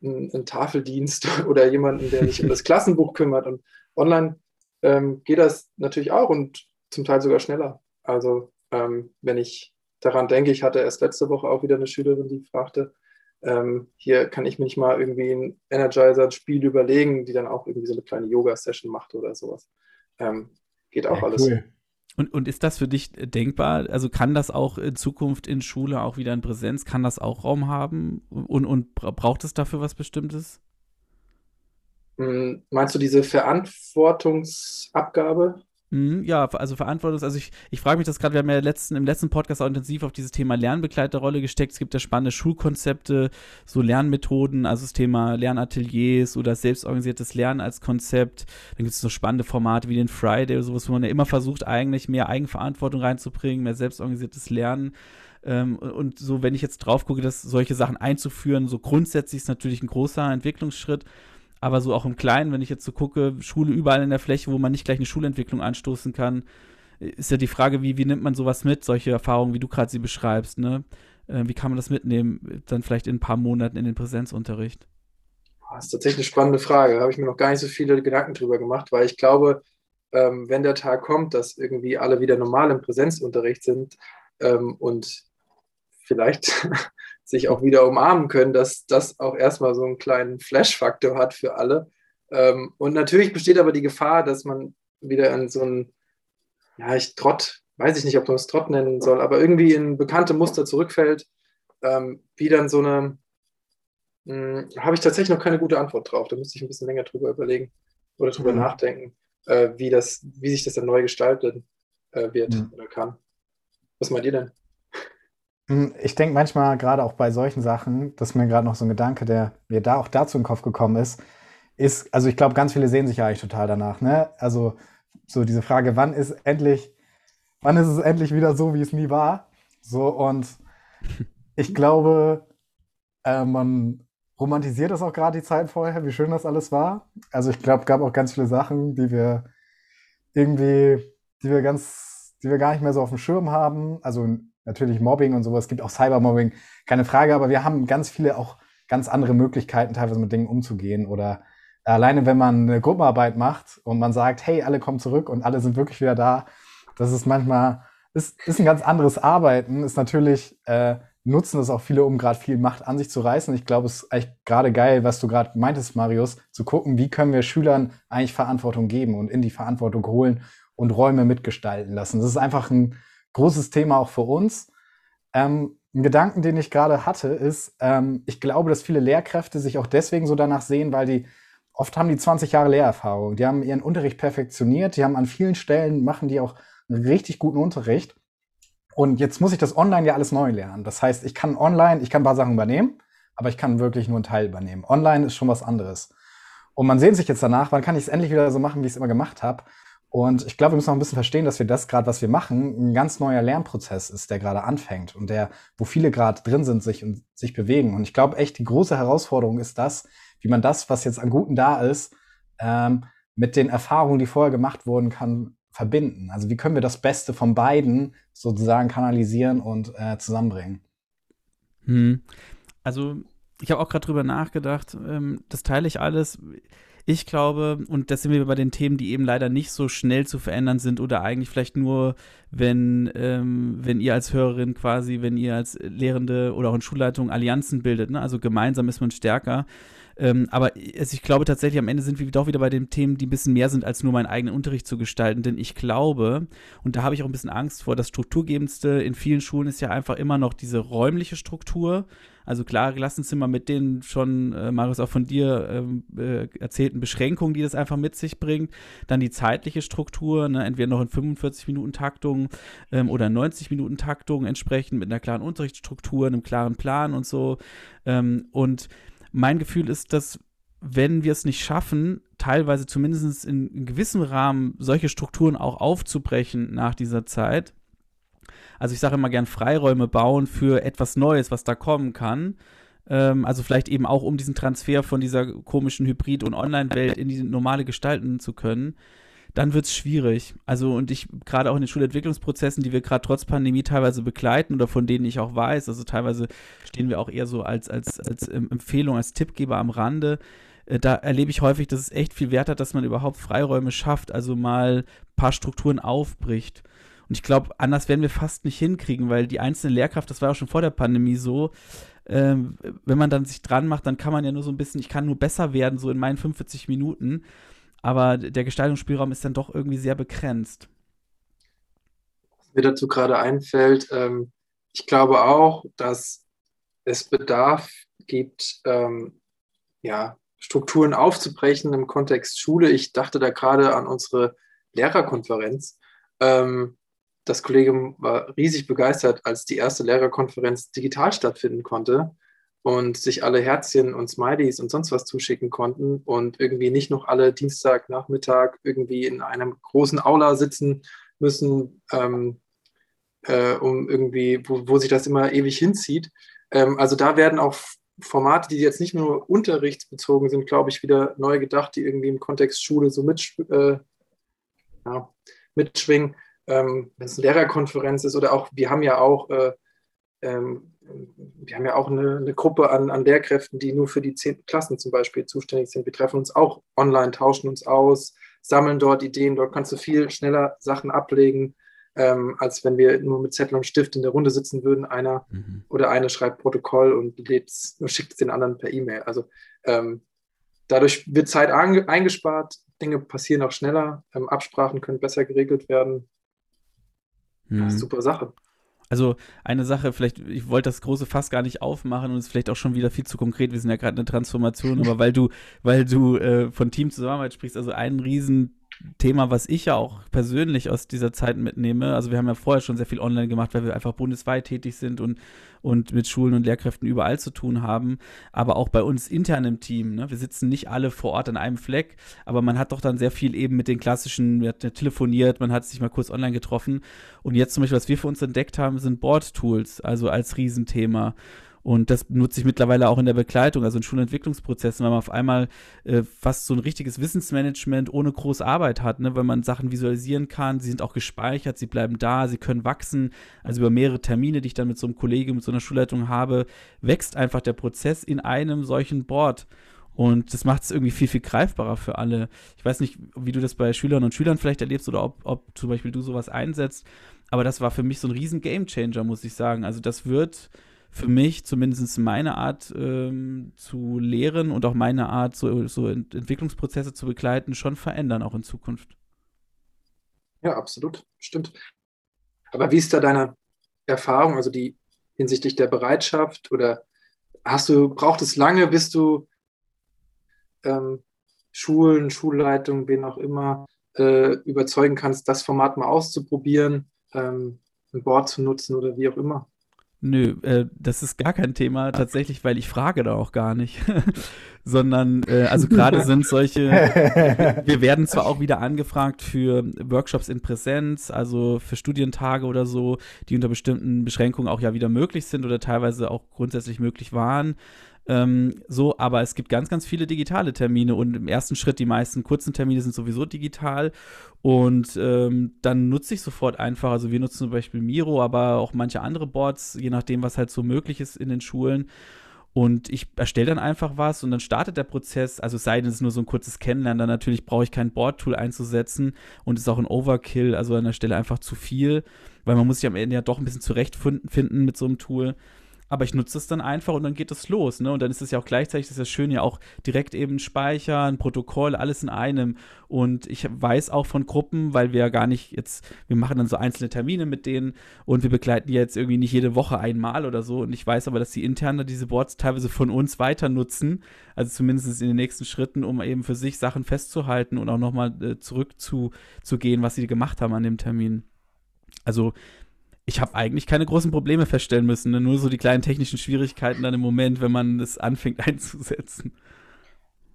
einen, einen, Tafeldienst [LAUGHS] oder jemanden, der sich um das Klassenbuch kümmert. Und online ähm, geht das natürlich auch und zum Teil sogar schneller. Also ähm, wenn ich daran denke, ich hatte erst letzte Woche auch wieder eine Schülerin, die fragte, ähm, hier kann ich mir nicht mal irgendwie ein Energizer, ein Spiel überlegen, die dann auch irgendwie so eine kleine Yoga-Session macht oder sowas. Ähm, geht auch ja, alles. Cool. Und, und ist das für dich denkbar? Also kann das auch in Zukunft in Schule auch wieder in Präsenz, kann das auch Raum haben? Und, und braucht es dafür was Bestimmtes? Hm, meinst du diese Verantwortungsabgabe? Mhm, ja, also Verantwortung, also ich, ich frage mich das gerade, wir haben ja letzten, im letzten Podcast auch intensiv auf dieses Thema Lernbegleiterrolle gesteckt. Es gibt ja spannende Schulkonzepte, so Lernmethoden, also das Thema Lernateliers oder selbstorganisiertes Lernen als Konzept. Dann gibt es so spannende Formate wie den Friday oder sowas, wo man ja immer versucht, eigentlich mehr Eigenverantwortung reinzubringen, mehr selbstorganisiertes Lernen. Ähm, und so, wenn ich jetzt drauf gucke, dass solche Sachen einzuführen, so grundsätzlich ist natürlich ein großer Entwicklungsschritt aber so auch im Kleinen, wenn ich jetzt so gucke, Schule überall in der Fläche, wo man nicht gleich eine Schulentwicklung anstoßen kann, ist ja die Frage, wie, wie nimmt man sowas mit, solche Erfahrungen, wie du gerade sie beschreibst, ne? Äh, wie kann man das mitnehmen, dann vielleicht in ein paar Monaten in den Präsenzunterricht? Das ist tatsächlich eine spannende Frage. Da habe ich mir noch gar nicht so viele Gedanken drüber gemacht, weil ich glaube, ähm, wenn der Tag kommt, dass irgendwie alle wieder normal im Präsenzunterricht sind ähm, und vielleicht sich auch wieder umarmen können, dass das auch erstmal so einen kleinen Flash-Faktor hat für alle. Ähm, und natürlich besteht aber die Gefahr, dass man wieder in so ein, ja, ich Trott, weiß ich nicht, ob man es Trott nennen soll, aber irgendwie in bekannte Muster zurückfällt, ähm, wie dann so eine, hm, habe ich tatsächlich noch keine gute Antwort drauf. Da müsste ich ein bisschen länger drüber überlegen oder drüber mhm. nachdenken, äh, wie, das, wie sich das dann neu gestalten äh, wird mhm. oder kann. Was meint ihr denn? Hm, ich denke manchmal gerade auch bei solchen Sachen, dass mir gerade noch so ein Gedanke, der mir da auch dazu in den Kopf gekommen ist, ist, also ich glaube, ganz viele sehen sich ja eigentlich total danach, ne? Also so diese Frage, wann ist endlich, wann ist es endlich wieder so, wie es nie war? So und [LAUGHS] ich glaube, äh, man romantisiert das auch gerade die Zeit vorher, wie schön das alles war. Also ich glaube, gab auch ganz viele Sachen, die wir irgendwie, die wir ganz, die wir gar nicht mehr so auf dem Schirm haben. Also natürlich Mobbing und sowas, es gibt auch Cybermobbing, keine Frage, aber wir haben ganz viele auch ganz andere Möglichkeiten, teilweise mit Dingen umzugehen. Oder alleine, wenn man eine Gruppenarbeit macht und man sagt, hey, alle kommen zurück und alle sind wirklich wieder da, das ist manchmal, ist, ist ein ganz anderes Arbeiten, ist natürlich, äh, nutzen das auch viele, um gerade viel Macht an sich zu reißen. Ich glaube, es ist eigentlich gerade geil, was du gerade meintest, Marius, zu gucken, wie können wir Schülern eigentlich Verantwortung geben und in die Verantwortung holen und Räume mitgestalten lassen. Das ist einfach ein großes Thema auch für uns. Ähm, ein Gedanken, den ich gerade hatte, ist, ähm, ich glaube, dass viele Lehrkräfte sich auch deswegen so danach sehen, weil die oft haben die 20 Jahre Lehrerfahrung. Die haben ihren Unterricht perfektioniert, die haben an vielen Stellen, machen die auch einen richtig guten Unterricht. Und jetzt muss ich das online ja alles neu lernen. Das heißt, ich kann online, ich kann ein paar Sachen übernehmen, aber ich kann wirklich nur einen Teil übernehmen. Online ist schon was anderes. Und man sehnt sich jetzt danach, wann kann ich es endlich wieder so machen, wie ich es immer gemacht habe. Und ich glaube, wir müssen auch ein bisschen verstehen, dass wir das gerade, was wir machen, ein ganz neuer Lernprozess ist, der gerade anfängt und der, wo viele gerade drin sind, sich und sich bewegen. Und ich glaube echt, die große Herausforderung ist das, wie man das, was jetzt an Guten da ist, ähm, mit den Erfahrungen, die vorher gemacht wurden, kann verbinden. Also wie können wir das Beste von beiden sozusagen kanalisieren und äh, zusammenbringen? Hm. Also ich habe auch gerade drüber nachgedacht. Ähm, das teile ich alles. Ich glaube, und das sind wir bei den Themen, die eben leider nicht so schnell zu verändern sind oder eigentlich vielleicht nur, wenn, ähm, wenn ihr als Hörerin quasi, wenn ihr als Lehrende oder auch in Schulleitung Allianzen bildet. Ne? Also gemeinsam ist man stärker. Ähm, aber also ich glaube tatsächlich, am Ende sind wir doch wieder bei den Themen, die ein bisschen mehr sind, als nur meinen eigenen Unterricht zu gestalten. Denn ich glaube, und da habe ich auch ein bisschen Angst vor, das Strukturgebendste in vielen Schulen ist ja einfach immer noch diese räumliche Struktur. Also klar, Klassenzimmer mit den schon, äh, Marius, auch von dir ähm, äh, erzählten Beschränkungen, die das einfach mit sich bringt. Dann die zeitliche Struktur, ne, entweder noch in 45-Minuten-Taktung ähm, oder 90-Minuten-Taktung entsprechend mit einer klaren Unterrichtsstruktur, einem klaren Plan und so. Ähm, und mein Gefühl ist, dass wenn wir es nicht schaffen, teilweise zumindest in, in gewissem Rahmen solche Strukturen auch aufzubrechen nach dieser Zeit, also ich sage immer gern Freiräume bauen für etwas Neues, was da kommen kann. Ähm, also vielleicht eben auch, um diesen Transfer von dieser komischen Hybrid- und Online-Welt in die normale gestalten zu können dann wird es schwierig. Also und ich gerade auch in den Schulentwicklungsprozessen, die wir gerade trotz Pandemie teilweise begleiten oder von denen ich auch weiß, also teilweise stehen wir auch eher so als, als, als Empfehlung, als Tippgeber am Rande. Äh, da erlebe ich häufig, dass es echt viel Wert hat, dass man überhaupt Freiräume schafft, also mal ein paar Strukturen aufbricht. Und ich glaube, anders werden wir fast nicht hinkriegen, weil die einzelne Lehrkraft, das war auch schon vor der Pandemie so, ähm, wenn man dann sich dran macht, dann kann man ja nur so ein bisschen, ich kann nur besser werden, so in meinen 45 Minuten aber der Gestaltungsspielraum ist dann doch irgendwie sehr begrenzt. Was mir dazu gerade einfällt, ähm, ich glaube auch, dass es Bedarf gibt, ähm, ja, Strukturen aufzubrechen im Kontext Schule. Ich dachte da gerade an unsere Lehrerkonferenz. Ähm, das Kollegium war riesig begeistert, als die erste Lehrerkonferenz digital stattfinden konnte und sich alle Herzchen und Smileys und sonst was zuschicken konnten und irgendwie nicht noch alle Dienstagnachmittag irgendwie in einem großen Aula sitzen müssen, ähm, äh, um irgendwie, wo, wo, sich das immer ewig hinzieht. Ähm, also da werden auch Formate, die jetzt nicht nur unterrichtsbezogen sind, glaube ich, wieder neu gedacht, die irgendwie im Kontext Schule so mit, äh, ja, mitschwingen. Ähm, Wenn es eine Lehrerkonferenz ist oder auch, wir haben ja auch äh, ähm, wir haben ja auch eine, eine, Gruppe an, an Lehrkräften, die nur für die zehnten Klassen zum Beispiel zuständig sind. Wir treffen uns auch online, tauschen uns aus, sammeln dort Ideen. Dort kannst du viel schneller Sachen ablegen, ähm, als wenn wir nur mit Zettel und Stift in der Runde sitzen würden. Einer mhm. oder eine schreibt Protokoll und schickt es den anderen per E-Mail. Also ähm, dadurch wird Zeit eingespart, Dinge passieren auch schneller, ähm, Absprachen können besser geregelt werden. Mhm. super Sache. Also eine Sache, vielleicht, ich wollte das große Fass gar nicht aufmachen und es ist vielleicht auch schon wieder viel zu konkret. Wir sind ja gerade in der Transformation, [LAUGHS] aber weil du, weil du äh, von Teamzusammenarbeit sprichst, also ein riesen Thema, was ich ja auch persönlich aus dieser Zeit mitnehme. Also wir haben ja vorher schon sehr viel online gemacht, weil wir einfach bundesweit tätig sind und, und mit Schulen und Lehrkräften überall zu tun haben. Aber auch bei uns intern im Team. Ne? Wir sitzen nicht alle vor Ort an einem Fleck, aber man hat doch dann sehr viel eben mit den klassischen, man hat telefoniert, man hat sich mal kurz online getroffen. Und jetzt zum Beispiel, was wir für uns entdeckt haben, sind Board-Tools, also als Riesenthema. Und das nutze ich mittlerweile auch in der Begleitung, also in Schulentwicklungsprozessen, weil man auf einmal äh, fast so ein richtiges Wissensmanagement ohne große Arbeit hat, ne? weil man Sachen visualisieren kann, sie sind auch gespeichert, sie bleiben da, sie können wachsen. Also über mehrere Termine, die ich dann mit so einem Kollegium, mit so einer Schulleitung habe, wächst einfach der Prozess in einem solchen Board. Und das macht es irgendwie viel, viel greifbarer für alle. Ich weiß nicht, wie du das bei Schülerinnen und Schülern vielleicht erlebst oder ob, ob zum Beispiel du sowas einsetzt. Aber das war für mich so ein riesen Gamechanger, muss ich sagen. Also das wird für mich zumindest meine Art ähm, zu lehren und auch meine Art, so, so Ent Entwicklungsprozesse zu begleiten, schon verändern, auch in Zukunft. Ja, absolut, stimmt. Aber wie ist da deine Erfahrung? Also die hinsichtlich der Bereitschaft oder hast du, braucht es lange, bis du ähm, Schulen, Schulleitungen, wen auch immer, äh, überzeugen kannst, das Format mal auszuprobieren, ähm, ein Board zu nutzen oder wie auch immer? Nö, äh, das ist gar kein Thema tatsächlich, weil ich frage da auch gar nicht. [LAUGHS] Sondern, äh, also gerade [LAUGHS] sind solche, [LAUGHS] wir werden zwar auch wieder angefragt für Workshops in Präsenz, also für Studientage oder so, die unter bestimmten Beschränkungen auch ja wieder möglich sind oder teilweise auch grundsätzlich möglich waren. Ähm, so, aber es gibt ganz, ganz viele digitale Termine und im ersten Schritt die meisten kurzen Termine sind sowieso digital und ähm, dann nutze ich sofort einfach, also wir nutzen zum Beispiel Miro, aber auch manche andere Boards, je nachdem, was halt so möglich ist in den Schulen. Und ich erstelle dann einfach was und dann startet der Prozess. Also es sei denn, es ist nur so ein kurzes Kennenlernen, dann natürlich brauche ich kein Board-Tool einzusetzen und ist auch ein Overkill, also an der Stelle einfach zu viel, weil man muss sich am Ende ja doch ein bisschen zurechtfinden mit so einem Tool aber ich nutze es dann einfach und dann geht es los, ne? Und dann ist es ja auch gleichzeitig, das ist ja schön, ja auch direkt eben speichern, Protokoll, alles in einem. Und ich weiß auch von Gruppen, weil wir ja gar nicht jetzt, wir machen dann so einzelne Termine mit denen und wir begleiten die jetzt irgendwie nicht jede Woche einmal oder so. Und ich weiß aber, dass die interne diese Boards teilweise von uns weiter nutzen, also zumindest in den nächsten Schritten, um eben für sich Sachen festzuhalten und auch nochmal äh, zurückzugehen, was sie gemacht haben an dem Termin. Also ich habe eigentlich keine großen Probleme feststellen müssen, ne? nur so die kleinen technischen Schwierigkeiten dann im Moment, wenn man es anfängt [LAUGHS] einzusetzen.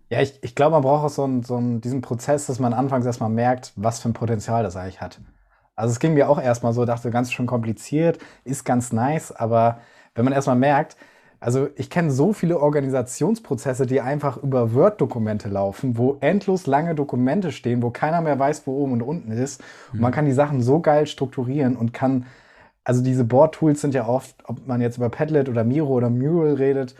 Ja, ich, ich glaube, man braucht auch so, einen, so einen, diesen Prozess, dass man anfangs erstmal merkt, was für ein Potenzial das eigentlich hat. Also es ging mir auch erstmal so, dachte ganz schön kompliziert, ist ganz nice, aber wenn man erstmal merkt, also ich kenne so viele Organisationsprozesse, die einfach über Word-Dokumente laufen, wo endlos lange Dokumente stehen, wo keiner mehr weiß, wo oben und unten ist. Und man mhm. kann die Sachen so geil strukturieren und kann also diese Board-Tools sind ja oft, ob man jetzt über Padlet oder Miro oder Mural redet,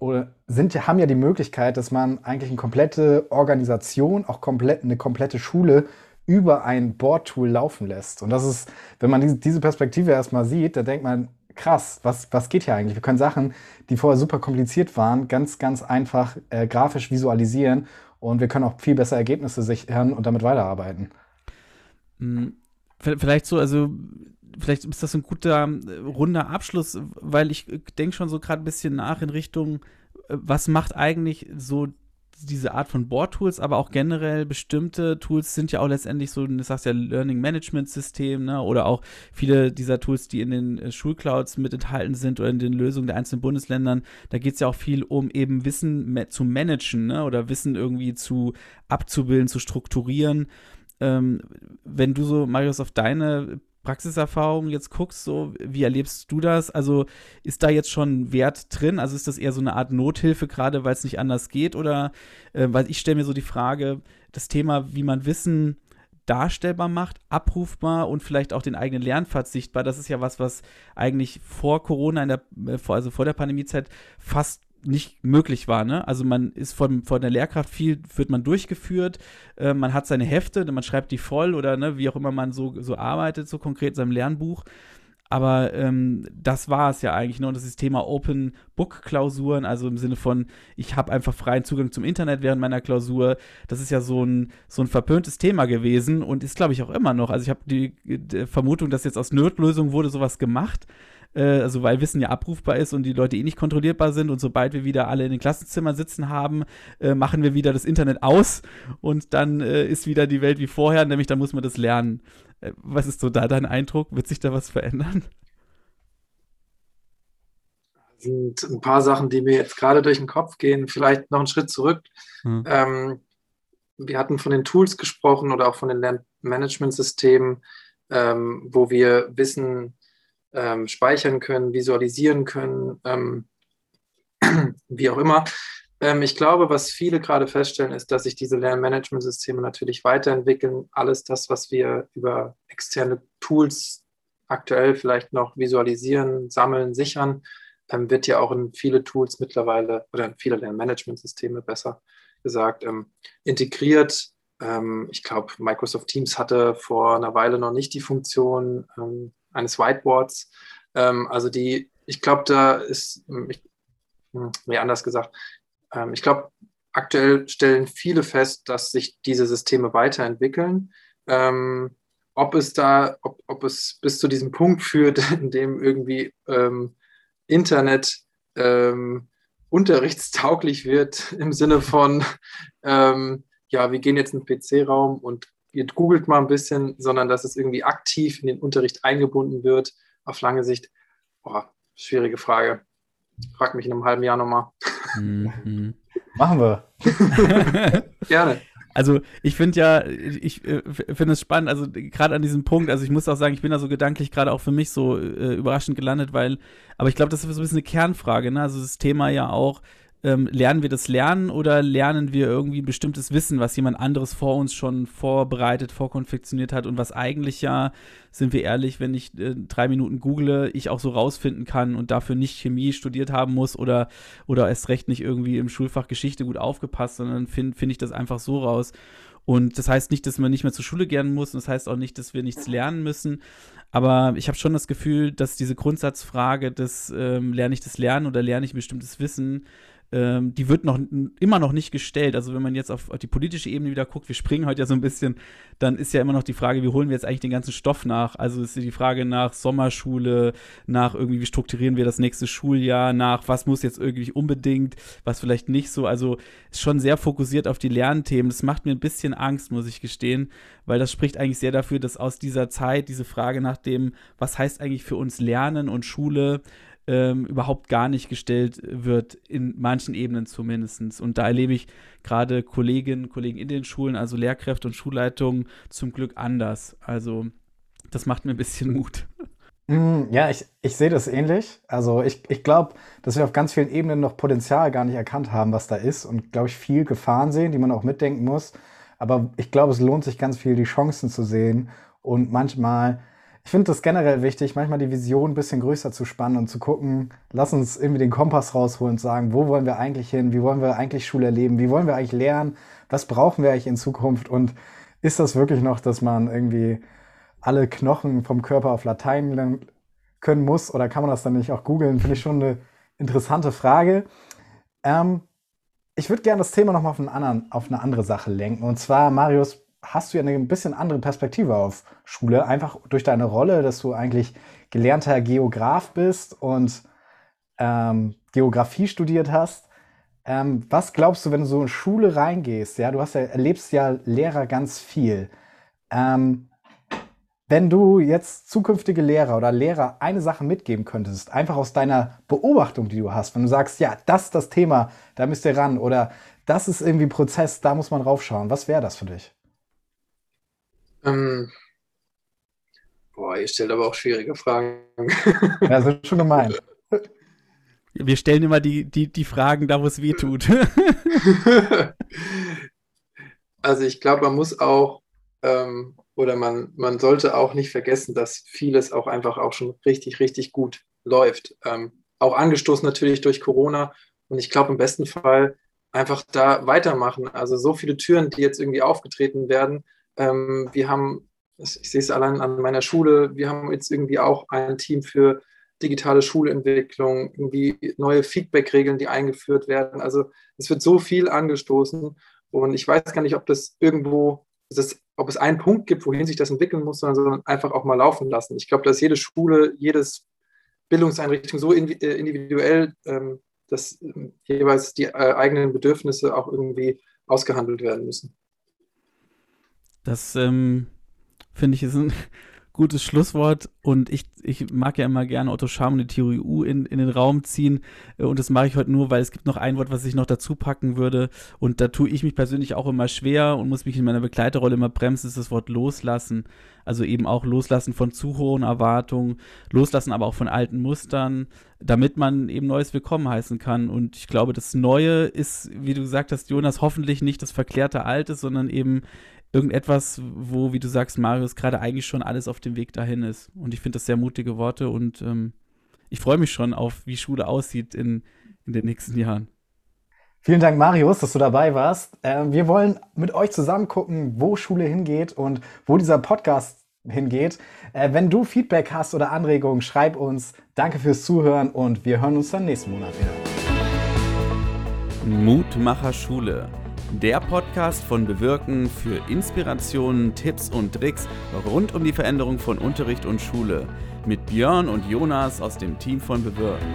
oder sind, haben ja die Möglichkeit, dass man eigentlich eine komplette Organisation, auch komplett, eine komplette Schule über ein Board-Tool laufen lässt. Und das ist, wenn man diese, Perspektive erstmal sieht, da denkt man, krass, was, was geht hier eigentlich? Wir können Sachen, die vorher super kompliziert waren, ganz, ganz einfach äh, grafisch visualisieren und wir können auch viel besser Ergebnisse sichern und damit weiterarbeiten. Hm, vielleicht so, also vielleicht ist das ein guter äh, runder Abschluss, weil ich äh, denke schon so gerade ein bisschen nach in Richtung, äh, was macht eigentlich so diese Art von Board-Tools, aber auch generell bestimmte Tools sind ja auch letztendlich so, du sagst ja Learning Management System, ne? oder auch viele dieser Tools, die in den Schulclouds mit enthalten sind oder in den Lösungen der einzelnen Bundesländern, da geht es ja auch viel um eben Wissen zu managen, ne? oder Wissen irgendwie zu abzubilden, zu strukturieren. Ähm, wenn du so, Marius, auf deine Praxiserfahrung jetzt guckst, so wie erlebst du das? Also ist da jetzt schon Wert drin? Also ist das eher so eine Art Nothilfe, gerade weil es nicht anders geht? Oder äh, weil ich stelle mir so die Frage, das Thema, wie man Wissen darstellbar macht, abrufbar und vielleicht auch den eigenen Lernpfad sichtbar. Das ist ja was, was eigentlich vor Corona, in der, äh, also vor der Pandemiezeit, fast nicht möglich war. Ne? Also man ist von, von der Lehrkraft viel, wird man durchgeführt, äh, man hat seine Hefte, man schreibt die voll oder ne, wie auch immer man so, so arbeitet, so konkret in seinem Lernbuch. Aber ähm, das war es ja eigentlich. Ne? Und das ist Thema Open Book Klausuren, also im Sinne von, ich habe einfach freien Zugang zum Internet während meiner Klausur. Das ist ja so ein, so ein verpöntes Thema gewesen und ist, glaube ich, auch immer noch. Also ich habe die, die, Vermutung, dass jetzt aus Nerdlösung wurde sowas gemacht also weil Wissen ja abrufbar ist und die Leute eh nicht kontrollierbar sind und sobald wir wieder alle in den Klassenzimmern sitzen haben, äh, machen wir wieder das Internet aus und dann äh, ist wieder die Welt wie vorher, nämlich dann muss man das lernen. Äh, was ist so da dein Eindruck? Wird sich da was verändern? sind ein paar Sachen, die mir jetzt gerade durch den Kopf gehen. Vielleicht noch einen Schritt zurück. Hm. Ähm, wir hatten von den Tools gesprochen oder auch von den Lernmanagementsystemen, ähm, wo wir Wissen ähm, speichern können, visualisieren können, ähm, [CLEARS THROAT] wie auch immer. Ähm, ich glaube, was viele gerade feststellen, ist, dass sich diese Lernmanagementsysteme natürlich weiterentwickeln. Alles das, was wir über externe Tools aktuell vielleicht noch visualisieren, sammeln, sichern, ähm, wird ja auch in viele Tools mittlerweile oder in viele Lernmanagementsysteme besser gesagt ähm, integriert. Ähm, ich glaube, Microsoft Teams hatte vor einer Weile noch nicht die Funktion, eines Whiteboards. Ähm, also die, ich glaube, da ist, hm, ich, hm, nee, anders gesagt, ähm, ich glaube, aktuell stellen viele fest, dass sich diese Systeme weiterentwickeln. Ähm, ob es da, ob, ob es bis zu diesem Punkt führt, [LAUGHS] in dem irgendwie ähm, Internet ähm, unterrichtstauglich wird, [LAUGHS] im Sinne von, ähm, ja, wir gehen jetzt in den PC-Raum und ihr googelt mal ein bisschen, sondern dass es irgendwie aktiv in den Unterricht eingebunden wird, auf lange Sicht. Boah, schwierige Frage. Frag mich in einem halben Jahr nochmal. Mhm. [LAUGHS] Machen wir. [LAUGHS] Gerne. Also ich finde ja, ich äh, finde es spannend, also gerade an diesem Punkt, also ich muss auch sagen, ich bin da so gedanklich gerade auch für mich so äh, überraschend gelandet, weil, aber ich glaube, das ist so ein bisschen eine Kernfrage, ne? Also das Thema ja auch, ähm, lernen wir das Lernen oder lernen wir irgendwie bestimmtes Wissen, was jemand anderes vor uns schon vorbereitet, vorkonfektioniert hat und was eigentlich ja, sind wir ehrlich, wenn ich äh, drei Minuten google, ich auch so rausfinden kann und dafür nicht Chemie studiert haben muss oder, oder erst recht nicht irgendwie im Schulfach Geschichte gut aufgepasst, sondern finde find ich das einfach so raus. Und das heißt nicht, dass man nicht mehr zur Schule gehen muss und das heißt auch nicht, dass wir nichts lernen müssen. Aber ich habe schon das Gefühl, dass diese Grundsatzfrage des ähm, lerne ich das Lernen oder lerne ich bestimmtes Wissen ähm, die wird noch immer noch nicht gestellt. Also wenn man jetzt auf, auf, die politische Ebene wieder guckt, wir springen heute ja so ein bisschen, dann ist ja immer noch die Frage, wie holen wir jetzt eigentlich den ganzen Stoff nach? Also ist die Frage nach Sommerschule, nach irgendwie, wie strukturieren wir das nächste Schuljahr, nach was muss jetzt irgendwie unbedingt, was vielleicht nicht so. Also ist schon sehr fokussiert auf die Lernthemen. Das macht mir ein bisschen Angst, muss ich gestehen, weil das spricht eigentlich sehr dafür, dass aus dieser Zeit diese Frage nach dem, was heißt eigentlich für uns Lernen und Schule, ähm, überhaupt gar nicht gestellt wird, in manchen Ebenen zumindest. Und da erlebe ich gerade Kolleginnen und Kollegen in den Schulen, also Lehrkräfte und Schulleitungen, zum Glück anders. Also das macht mir ein bisschen Mut. Mm, ja, ich, ich sehe das ähnlich. Also ich, ich glaube, dass wir auf ganz vielen Ebenen noch Potenzial gar nicht erkannt haben, was da ist und, glaube ich, viel Gefahren sehen, die man auch mitdenken muss. Aber ich glaube, es lohnt sich ganz viel, die Chancen zu sehen und manchmal ich finde das generell wichtig, manchmal die Vision ein bisschen größer zu spannen und zu gucken, lass uns irgendwie den Kompass rausholen und sagen, wo wollen wir eigentlich hin, wie wollen wir eigentlich Schule erleben, wie wollen wir eigentlich lernen, was brauchen wir eigentlich in Zukunft und ist das wirklich noch, dass man irgendwie alle Knochen vom Körper auf Latein lernen können muss oder kann man das dann nicht auch googeln? Finde ich schon eine interessante Frage. Ähm, ich würde gerne das Thema nochmal auf, auf eine andere Sache lenken. Und zwar, Marius, hast du ja eine ein bisschen andere Perspektive auf Schule, einfach durch deine Rolle, dass du eigentlich gelernter Geograf bist und ähm, Geografie studiert hast. Ähm, was glaubst du, wenn du so in Schule reingehst? Ja, du hast ja, erlebst ja Lehrer ganz viel. Ähm, wenn du jetzt zukünftige Lehrer oder Lehrer eine Sache mitgeben könntest, einfach aus deiner Beobachtung, die du hast, wenn du sagst, ja, das ist das Thema, da müsst ihr ran oder das ist irgendwie Prozess, da muss man raufschauen, was wäre das für dich? Ähm, boah, ihr stellt aber auch schwierige Fragen. Ja, das ist schon gemein. Wir stellen immer die, die, die Fragen da, wo es weh tut. [LAUGHS] also ich glaube, man muss auch ähm, oder man, man sollte auch nicht vergessen, dass vieles auch einfach auch schon richtig, richtig gut läuft. Ähm, auch angestoßen natürlich durch Corona. Und ich glaube, im besten Fall einfach da weitermachen. Also so viele Türen, die jetzt irgendwie aufgetreten werden, ähm, wir haben, ich sehe es allein an meiner Schule, wir haben jetzt irgendwie auch ein Team für digitale Schulentwicklung, irgendwie neue Feedback-Regeln, die eingeführt werden. Also es wird so viel angestoßen und ich weiß gar nicht, ob das irgendwo, das, ob es einen Punkt gibt, wohin sich das entwickeln muss, sondern einfach auch mal laufen lassen. Ich glaube, dass jede Schule, jedes Bildungseinrichtung so äh, individuell, ähm, dass äh, jeweils die äh, eigenen Bedürfnisse auch irgendwie ausgehandelt werden müssen. Das ähm, finde ich ist ein [LAUGHS] gutes Schlusswort und ich, ich mag ja immer gerne Otto Scham und die Theorie U in, in den Raum ziehen äh, und das mache ich heute nur, weil es gibt noch ein Wort, was ich noch dazu packen würde und da tue ich mich persönlich auch immer schwer und muss mich in meiner Begleiterrolle immer bremsen, ist das Wort loslassen. Also eben auch loslassen von zu hohen Erwartungen, loslassen aber auch von alten Mustern, damit man eben Neues willkommen heißen kann. Und ich glaube, das Neue ist, wie du gesagt hast, Jonas, hoffentlich nicht das verklärte Alte, sondern eben irgendetwas, wo, wie du sagst, Marius, gerade eigentlich schon alles auf dem Weg dahin ist. Und ich finde das sehr mutige Worte und ähm, ich freue mich schon auf, wie Schule aussieht in, in den nächsten Jahren. Vielen Dank, Marius, dass du dabei warst. Äh, wir wollen mit euch zusammen gucken, wo Schule hingeht und wo dieser Podcast hingeht. Äh, wenn du Feedback hast oder Anregungen, schreib uns. Danke fürs Zuhören und wir hören uns dann nächsten Monat wieder. Mutmacher Schule der Podcast von Bewirken für Inspirationen, Tipps und Tricks rund um die Veränderung von Unterricht und Schule mit Björn und Jonas aus dem Team von Bewirken.